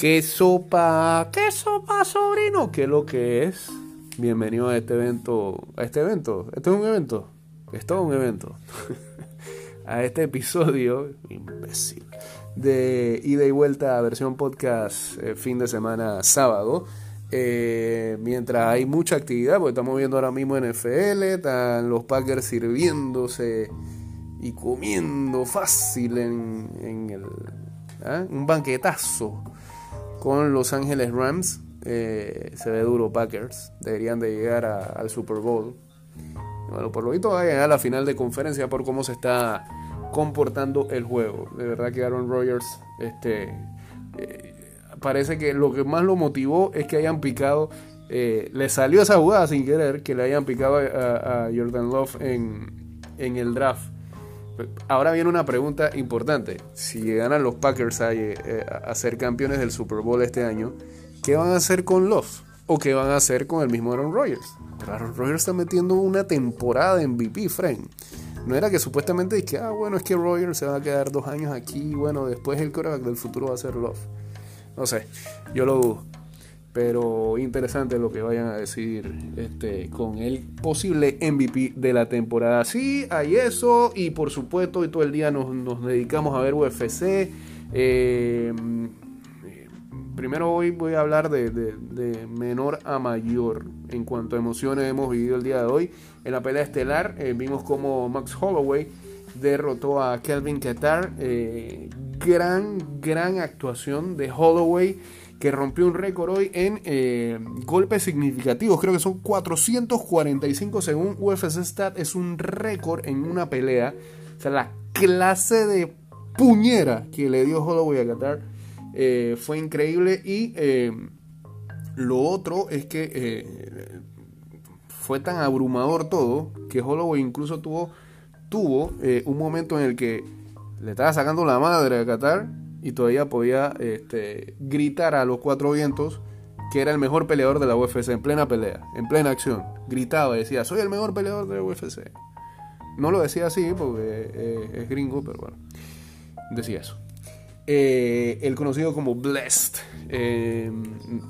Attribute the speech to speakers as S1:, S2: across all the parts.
S1: ¿Qué sopa? ¿Qué sopa, sobrino? ¿Qué es lo que es? Bienvenido a este evento. ¿A este evento? ¿Esto es un evento? Esto es un evento. a este episodio, imbécil, de ida y vuelta a versión podcast eh, fin de semana sábado. Eh, mientras hay mucha actividad, porque estamos viendo ahora mismo NFL, están los Packers sirviéndose y comiendo fácil en, el, ¿ah? un banquetazo con Los Ángeles Rams. Eh, se ve duro Packers. Deberían de llegar al Super Bowl. Bueno, por lo visto va a llegar a la final de conferencia por cómo se está comportando el juego. De verdad que Aaron Rodgers este, eh, parece que lo que más lo motivó es que hayan picado, eh, le salió esa jugada sin querer, que le hayan picado a, Jordan Love en, en el draft. Ahora viene una pregunta importante. Si ganan los Packers eh, a, ser campeones del Super Bowl este año, ¿qué van a hacer con los? ¿O qué van a hacer con el mismo Aaron Rodgers? Aaron Rodgers está metiendo una temporada de MVP, friend. No era que supuestamente es ah, bueno, es que Rodgers se va a quedar dos años aquí, bueno, después el quarterback del futuro va a ser Love. No sé, yo lo dudo pero interesante lo que vayan a decir este, con el posible MVP de la temporada. Sí, hay eso y por supuesto y todo el día nos, dedicamos a ver UFC. Eh, primero hoy voy a hablar de, de, menor a mayor en cuanto a emociones hemos vivido el día de hoy. En la pelea estelar eh, vimos como Max Holloway derrotó a Kelvin Qatar. Eh, gran, gran actuación de Holloway que rompió un récord hoy en eh, golpes significativos. Creo que son 445 según UFC Stat. Es un récord en una pelea. O sea, la clase de puñera que le dio Holloway a Qatar eh, fue increíble. Y eh, lo otro es que fue tan abrumador todo que Holloway incluso tuvo, tuvo un momento en el que le estaba sacando la madre a Qatar y todavía podía este, gritar a los cuatro vientos que era el mejor peleador de la UFC en plena pelea, en plena acción. Gritaba y decía, soy el mejor peleador de la UFC. No lo decía así porque eh, es gringo, pero bueno, decía eso. Eh, el conocido como Blessed. Eh,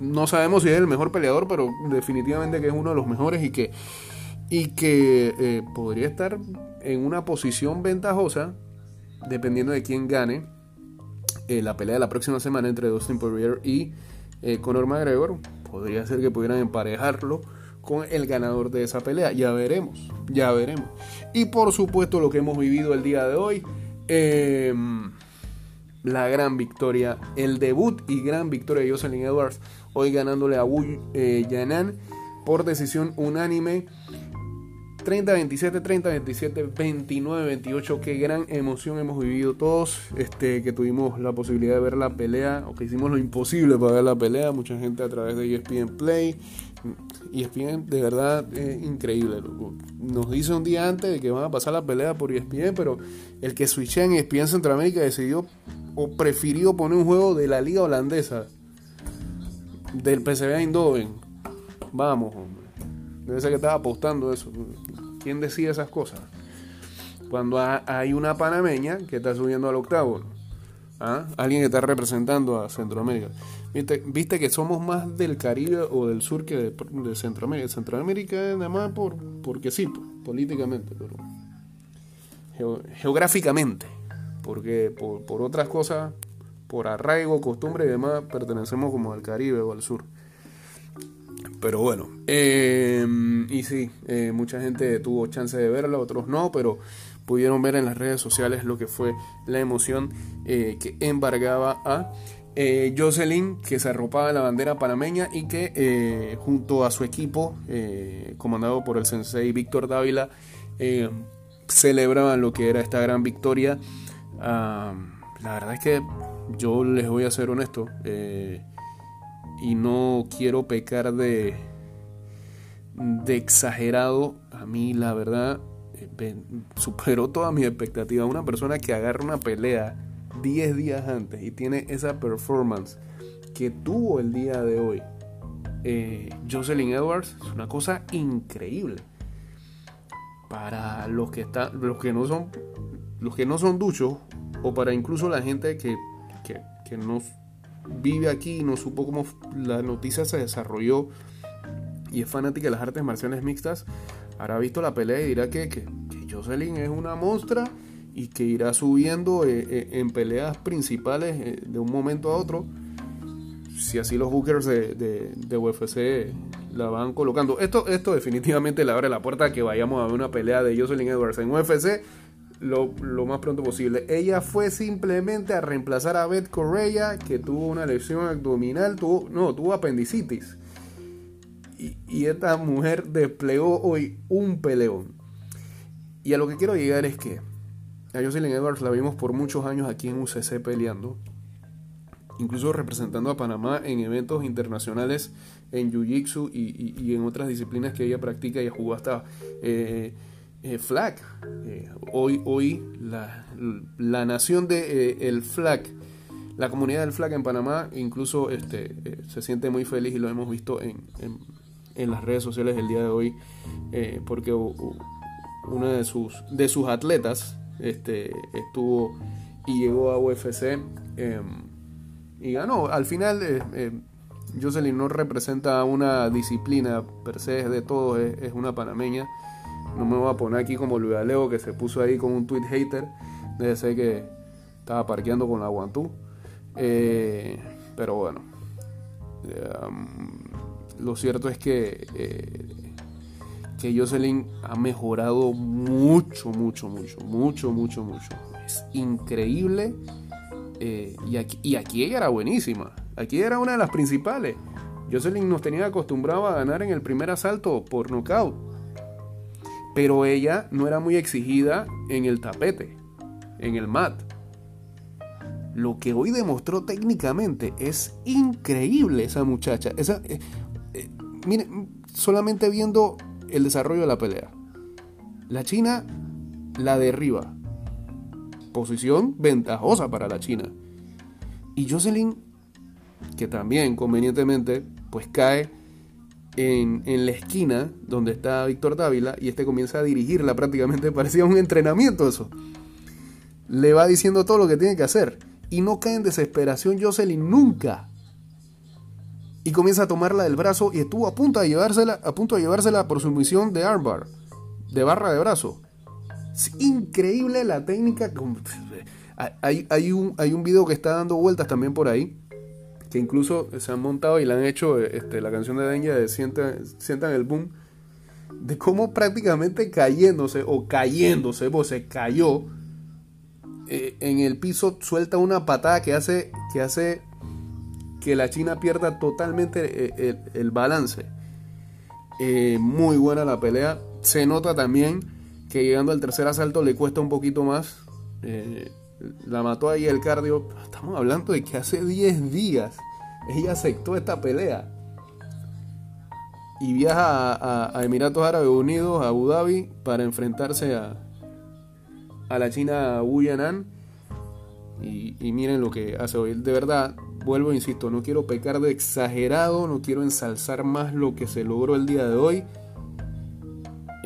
S1: no sabemos si es el mejor peleador, pero definitivamente que es uno de los mejores y que, y que podría estar en una posición ventajosa dependiendo de quién gane eh, la pelea de la próxima semana entre Dustin Poirier y eh, Conor McGregor. Podría ser que pudieran emparejarlo con el ganador de esa pelea. Ya veremos, ya veremos. Y por supuesto lo que hemos vivido el día de hoy. Em, la gran victoria, el debut y gran victoria de Jocelyn Edwards, hoy ganándole a Wu eh, Yanan por decisión unánime. 30-27, 30-27, 29-28. Qué gran emoción hemos vivido todos. Este, que tuvimos la posibilidad de ver la pelea, o que hicimos lo imposible para ver la pelea. Mucha gente a través de ESPN Play. ESPN, de verdad, es increíble. Nos dice un día antes de que van a pasar la pelea por ESPN, pero el que switché en ESPN Centroamérica decidió o prefirió poner un juego de la liga holandesa, del PSV Eindhoven. Vamos, hombre. Debe ser que estaba apostando eso. ¿Quién decide esas cosas? Cuando hay una panameña que está subiendo al octavo. ¿Ah? Alguien que está representando a Centroamérica. ¿Viste, que somos más del Caribe o del sur que de, Centroamérica. Centroamérica nada más por, porque sí, políticamente, pero geográficamente. Porque por, por otras cosas, por arraigo, costumbre y demás, pertenecemos como al Caribe o al sur. Pero bueno, em, y sí, eh, mucha gente tuvo chance de verla, otros no, pero pudieron ver en las redes sociales lo que fue la emoción eh, que embargaba a eh, Jocelyn, que se arropaba la bandera panameña y que junto a su equipo, comandado por el sensei Víctor Dávila, celebraban lo que era esta gran victoria. la verdad es que yo les voy a ser honesto y no quiero pecar de, exagerado. A mí, la verdad, eh, superó toda mi expectativa. Una persona que agarra una pelea 10 días antes y tiene esa performance que tuvo el día de hoy. Eh, Jocelyn Edwards es una cosa increíble. Para los que están, los que no son, los que no son duchos, o para incluso la gente que, que, que no vive aquí y no supo cómo la noticia se desarrolló y es fanática de las artes marciales mixtas, habrá visto la pelea y dirá que, que, Jocelyn es una monstrua y que irá subiendo eh, eh, en peleas principales eh, de un momento a otro. Si así los bookers de, de, UFC la van colocando. Esto, esto definitivamente le abre la puerta a que vayamos a ver una pelea de Jocelyn Edwards en UFC lo, más pronto posible. Ella fue simplemente a reemplazar a Beth Correa, que tuvo una lesión abdominal, tuvo, no, tuvo apendicitis. Y, y esta mujer desplegó hoy un peleón. Y a lo que quiero llegar es que a Jocelyn Edwards la vimos por muchos años aquí en UCC peleando, incluso representando a Panamá en eventos internacionales en Jiu-Jitsu y, en otras disciplinas que ella practica. y jugó hasta eh, eh, flag. Eh, hoy hoy la, la nación de el flag, la comunidad del flag en Panamá, incluso este, se siente muy feliz y lo hemos visto en, en, las redes sociales el día de hoy, porque una de sus, de sus atletas, este, estuvo y llegó a UFC em, y ganó. Al final, eh, eh, Jocelyn no representa una disciplina per se, es de todo, es, una panameña. No me voy a poner aquí como Luis Aleo que se puso ahí con un tweet hater. Debe ser que estaba parqueando con la Guantú. Eh, pero bueno, em, lo cierto es que que Jocelyn ha mejorado mucho, mucho, mucho, mucho, mucho, mucho. Es increíble. Eh, y, aquí, y aquí ella era buenísima. Aquí era una de las principales. Jocelyn nos tenía acostumbrado a ganar en el primer asalto por nocaut. Pero ella no era muy exigida en el tapete, en el mat. Lo que hoy demostró técnicamente es increíble esa muchacha. Esa, eh, eh, miren, solamente viendo el desarrollo de la pelea. La China la derriba. Posición ventajosa para la China. Y Jocelyn, que también convenientemente, pues cae en, la esquina donde está Víctor Dávila y este comienza a dirigirla prácticamente, parecía un entrenamiento eso. Le va diciendo todo lo que tiene que hacer. Y no cae en desesperación Jocelyn nunca y comienza a tomarla del brazo y estuvo a punto de llevársela, a punto de llevársela por su misión de armbar, de barra de brazo. Es increíble la técnica. Hay, hay, un, hay un video que está dando vueltas también por ahí, que incluso se han montado y le han hecho este, la canción de Dengue de sientan, el boom, de cómo prácticamente cayéndose o cayéndose, pues se cayó eh, en el piso, suelta una patada que hace, que hace que la China pierda totalmente eh, el, balance. Eh, muy buena la pelea. Se nota también que llegando al tercer asalto le cuesta un poquito más. Eh, la mató ahí el cardio. Estamos hablando de que hace 10 días ella aceptó esta pelea. Y viaja a, Emiratos Árabes Unidos, a Abu Dhabi, para enfrentarse a, a la China Wu Yanan. Y, y miren lo que hace hoy. De verdad, vuelvo, insisto, no quiero pecar de exagerado, no quiero ensalzar más lo que se logró el día de hoy.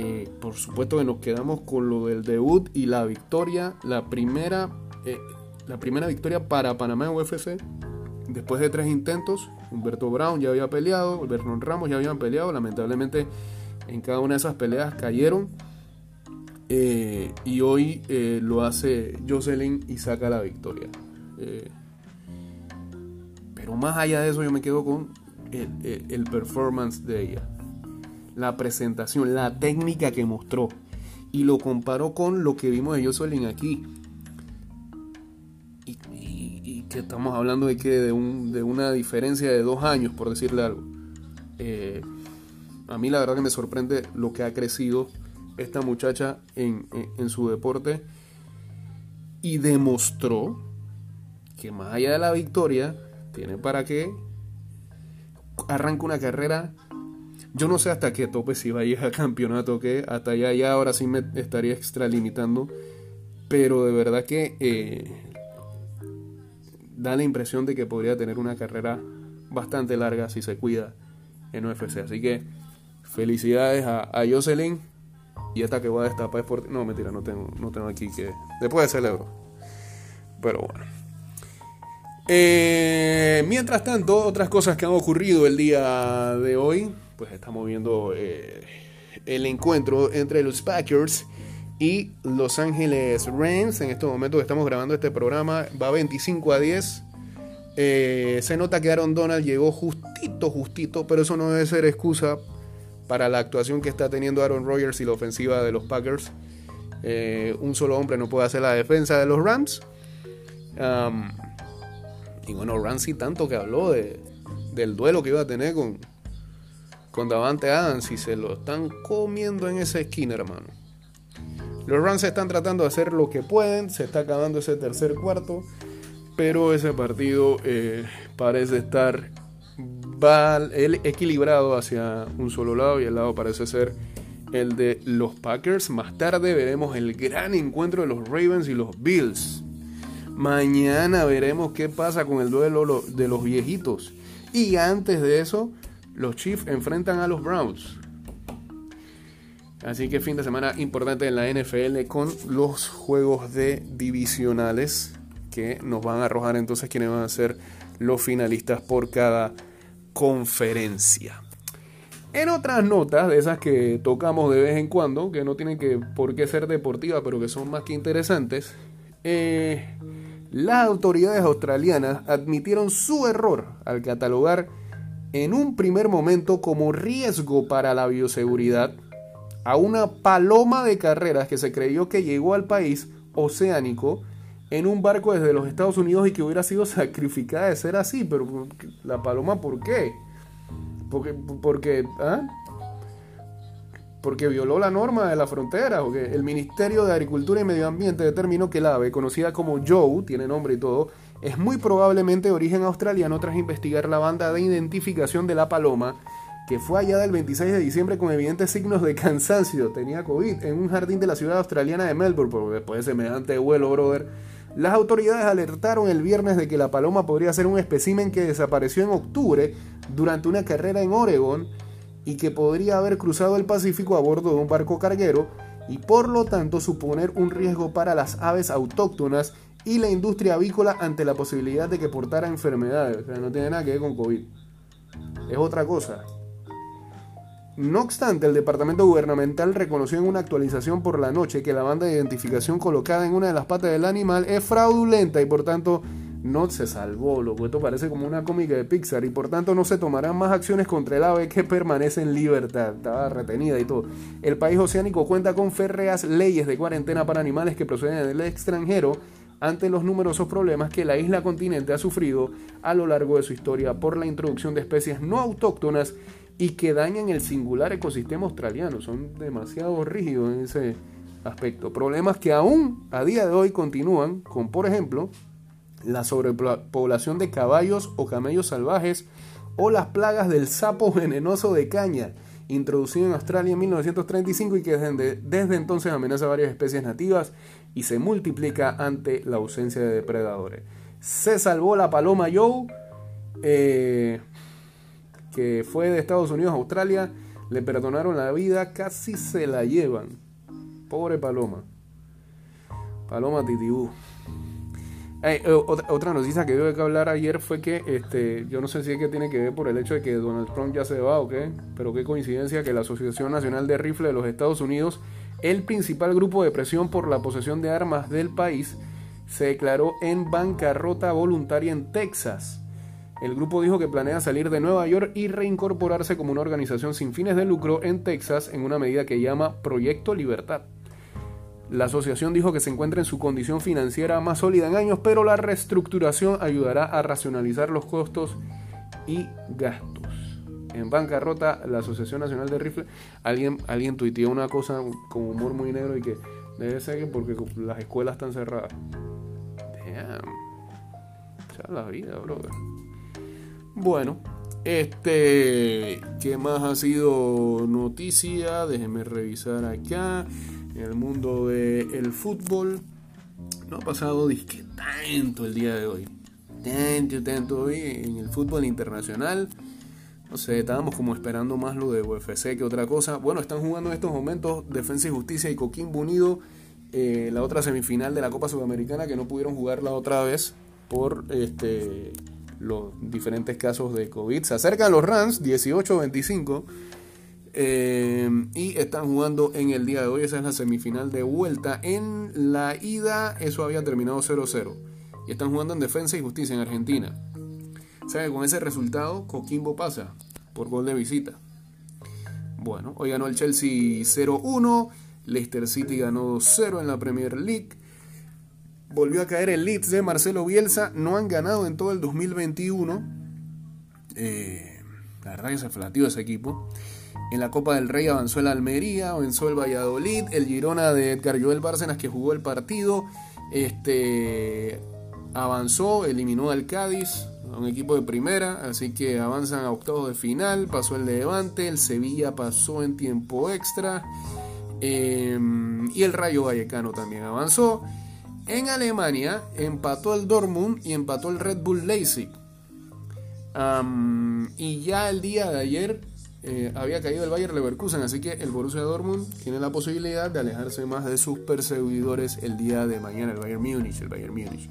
S1: Eh, por supuesto que nos quedamos con lo del debut y la victoria, la primera, eh, la primera victoria para Panamá en UFC. Después de tres intentos, Humberto Brown ya había peleado, Vernon Ramos ya habían peleado, lamentablemente en cada una de esas peleas cayeron. Eh, y hoy lo hace Jocelyn y saca la victoria. Pero más allá de eso yo me quedo con el, performance de ella. La presentación, la técnica que mostró. Y lo comparó con lo que vimos de Jocelyn aquí. Que estamos hablando de que de, una diferencia de dos años, por decirle algo. Eh, a mí la verdad que me sorprende lo que ha crecido esta muchacha en, en su deporte. Y demostró que más allá de la victoria, tiene para que arranque una carrera. Yo no sé hasta qué tope si va a ir a campeonato o qué. Hasta allá ya ahora sí me estaría extralimitando. Pero de verdad que eh, da la impresión de que podría tener una carrera bastante larga si se cuida en UFC. Así que felicidades a, a Jocelyn. Y esta que voy a destapar es por... No, mentira, no tengo, no tengo aquí que... Después de celebro. Pero bueno. Eh, mientras tanto, otras cosas que han ocurrido el día de hoy, pues estamos viendo eh, el encuentro entre los Packers y Los Ángeles Rams. En estos momentos que estamos grabando este programa, va 25 a 10. Eh, se nota que Aaron Donald llegó justito, justito, pero eso no debe ser excusa para la actuación que está teniendo Aaron Rodgers y la ofensiva de los Packers. un solo hombre no puede hacer la defensa de los Rams. Y bueno, Ramsey tanto que habló de, del duelo que iba a tener con, con Davante Adams y se lo están comiendo en esa esquina, hermano. Los Rams están tratando de hacer lo que pueden, se está acabando ese tercer cuarto, pero ese partido eh, parece estar equilibrado hacia un solo lado y el lado parece ser el de los Packers. Más tarde veremos el gran encuentro de los Ravens y los Bills. Mañana veremos qué pasa con el duelo de los viejitos. Y antes de eso, los Chiefs enfrentan a los Browns. Así que fin de semana importante en la NFL con los juegos de divisionales que nos van a arrojar entonces quiénes van a ser los finalistas por cada conferencia. En otras notas, de esas que tocamos de vez en cuando, que no tienen que por qué ser deportivas, pero que son más que interesantes, eh, las autoridades australianas admitieron su error al catalogar en un primer momento como riesgo para la bioseguridad a una paloma de carreras que se creyó que llegó al país oceánico en un barco desde los Estados Unidos y que hubiera sido sacrificada de ser así. Pero la paloma, ¿por qué? Porque, porque ¿ah? porque violó la norma de la frontera, el Ministerio de Agricultura y Medio Ambiente determinó que el ave, conocida como Joe, tiene nombre y todo, es muy probablemente de origen australiano tras investigar la banda de identificación de la paloma, que fue hallada el 26 de diciembre con evidentes signos de cansancio, tenía COVID, en un jardín de la ciudad australiana de Melbourne, porque después de semejante vuelo, brother. Las autoridades alertaron el viernes de que la paloma podría ser un espécimen que desapareció en octubre durante una carrera en Oregon y que podría haber cruzado el Pacífico a bordo de un barco carguero y por lo tanto suponer un riesgo para las aves autóctonas y la industria avícola ante la posibilidad de que portara enfermedades. O sea, no tiene nada que ver con COVID. Es otra cosa. No obstante, el departamento gubernamental reconoció en una actualización por la noche que la banda de identificación colocada en una de las patas del animal es fraudulenta y por tanto no se salvó, lo esto parece como una cómica de Pixar y por tanto no se tomarán más acciones contra el ave que permanece en libertad, estaba retenida y todo. El país oceánico cuenta con férreas leyes de cuarentena para animales que proceden del extranjero ante los numerosos problemas que la isla continente ha sufrido a lo largo de su historia por la introducción de especies no autóctonas y que dañan el singular ecosistema australiano. Son demasiado rígidos en ese aspecto. Problemas que aún a día de hoy continúan, con por ejemplo la sobrepoblación de caballos o camellos salvajes o las plagas del sapo venenoso de caña, introducido en Australia en 1935 y que desde, entonces amenaza varias especies nativas y se multiplica ante la ausencia de depredadores. Se salvó la paloma Joe, eh, que fue de Estados Unidos a Australia, le perdonaron la vida, casi se la llevan. Pobre paloma. Paloma titibú. Eh, otra noticia que tuve que hablar ayer fue que, este, yo no sé si es que tiene que ver por el hecho de que Donald Trump ya se va o qué, pero qué coincidencia que la Asociación Nacional de Rifle de los Estados Unidos, el principal grupo de presión por la posesión de armas del país, se declaró en bancarrota voluntaria en Texas. El grupo dijo que planea salir de Nueva York y reincorporarse como una organización sin fines de lucro en Texas en una medida que llama Proyecto Libertad. La asociación dijo que se encuentra en su condición financiera más sólida en años, pero la reestructuración ayudará a racionalizar los costos y gastos. En bancarrota, la Asociación Nacional de Rifle, alguien, alguien tuiteó una cosa con humor muy negro y que debe ser que porque las escuelas están cerradas. Damn. La vida, brother. Bueno, este, ¿qué más ha sido noticia? Déjenme revisar acá en el mundo del fútbol no ha pasado disque tanto el día de hoy. Tanto, tanto hoy en el fútbol internacional. No sé, estábamos como esperando más lo de UFC que otra cosa. Bueno, están jugando en estos momentos Defensa y Justicia y Coquimbo Unido. Eh, la otra semifinal de la Copa Sudamericana que no pudieron jugar la otra vez por este, los diferentes casos de COVID. Se acercan los Rams 18-25 eh, y están jugando en el día de hoy. Esa es la semifinal de vuelta. En la ida eso había terminado 0-0 y están jugando en defensa y justicia en Argentina. O sea que con ese resultado Coquimbo pasa por gol de visita. Bueno, hoy ganó el Chelsea 0-1, Leicester City ganó 2-0 en la Premier League. Volvió a caer el Leeds de Marcelo Bielsa, no han ganado en todo el 2021. Eh, la verdad que se flateó ese equipo. En la Copa del Rey avanzó el Almería, avanzó el Valladolid, el Girona de Edgar Joel Bárcenas que jugó el partido. Este avanzó, eliminó al Cádiz, un equipo de primera, así que avanzan a octavos de final, pasó el Levante, el Sevilla pasó en tiempo extra em, y el Rayo Vallecano también avanzó. En Alemania empató el Dortmund y empató el Red Bull Leipzig. y ya el día de ayer eh, había caído el Bayer Leverkusen, así que el Borussia Dortmund tiene la posibilidad de alejarse más de sus perseguidores el día de mañana, el Bayern Múnich, el Bayern Múnich.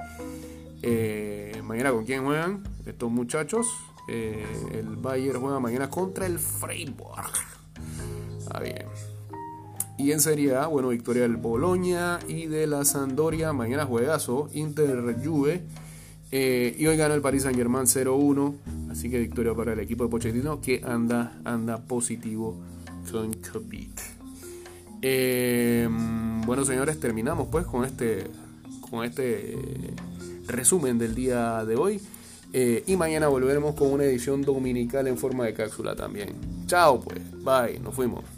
S1: Eh, mañana con quién juegan estos muchachos. Eh, el Bayern juega mañana contra el Freiburg. Ah, bien. Y en Serie A, bueno, victoria del Boloña y de la Sandoria. Mañana juegazo, Inter Juve. Eh, y hoy gana el Paris Saint Germain 0-1. Así que victoria para el equipo de Pochettino que anda, anda positivo con COVID. bueno, señores, terminamos pues con este, con este resumen del día de hoy. Eh, y mañana volveremos con una edición dominical en forma de cápsula también. Chao pues, bye, nos fuimos.